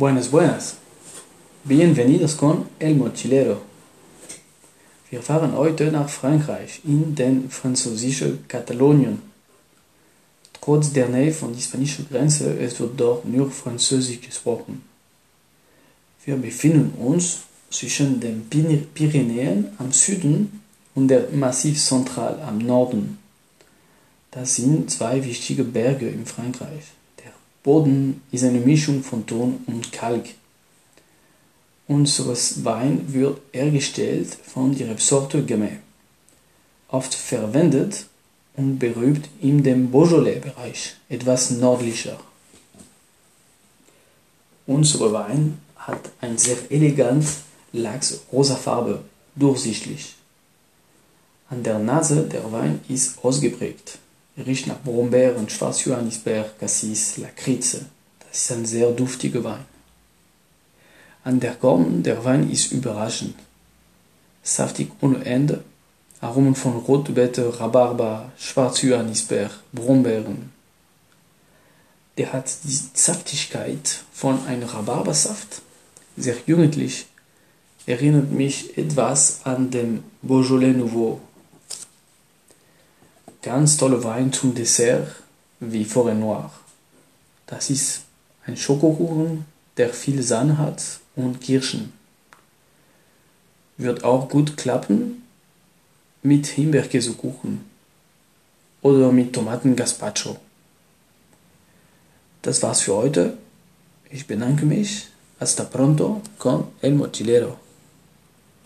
Buenas, buenas. Bienvenidos con El Mochilero. Wir fahren heute nach Frankreich, in den französischen Katalonien. Trotz der Nähe von der spanischen Grenze, es wird dort nur Französisch gesprochen. Wir befinden uns zwischen den Pyrenäen am Süden und der Massiv Central am Norden. Das sind zwei wichtige Berge in Frankreich. Boden ist eine Mischung von Ton und Kalk. Unseres Wein wird hergestellt von der Rebsorte Gamay, oft verwendet und berühmt in dem Beaujolais-Bereich, etwas nördlicher. Unser Wein hat eine sehr elegant lachs-rosa Farbe, durchsichtig. An der Nase der Wein ist ausgeprägt. Er riecht nach Brombeeren, Schwarzjohannisbeer, Cassis, Lakritze. Das ist ein sehr duftiger Wein. An der Korn der Wein ist überraschend. Saftig ohne Ende, Aromen von Rotbeete, Rhabarber, Schwarzjohannisbeer, Brombeeren. Der hat die Saftigkeit von einem Rhabarbersaft, sehr jugendlich, erinnert mich etwas an den Beaujolais Nouveau. Ganz tolle Wein zum Dessert wie Forêt Noir. Das ist ein Schokokuchen, der viel Sahne hat und Kirschen. Wird auch gut klappen mit Himbeerkäsekuchen oder mit Tomaten-Gazpacho. Das war's für heute. Ich bedanke mich. Hasta pronto con el mochilero.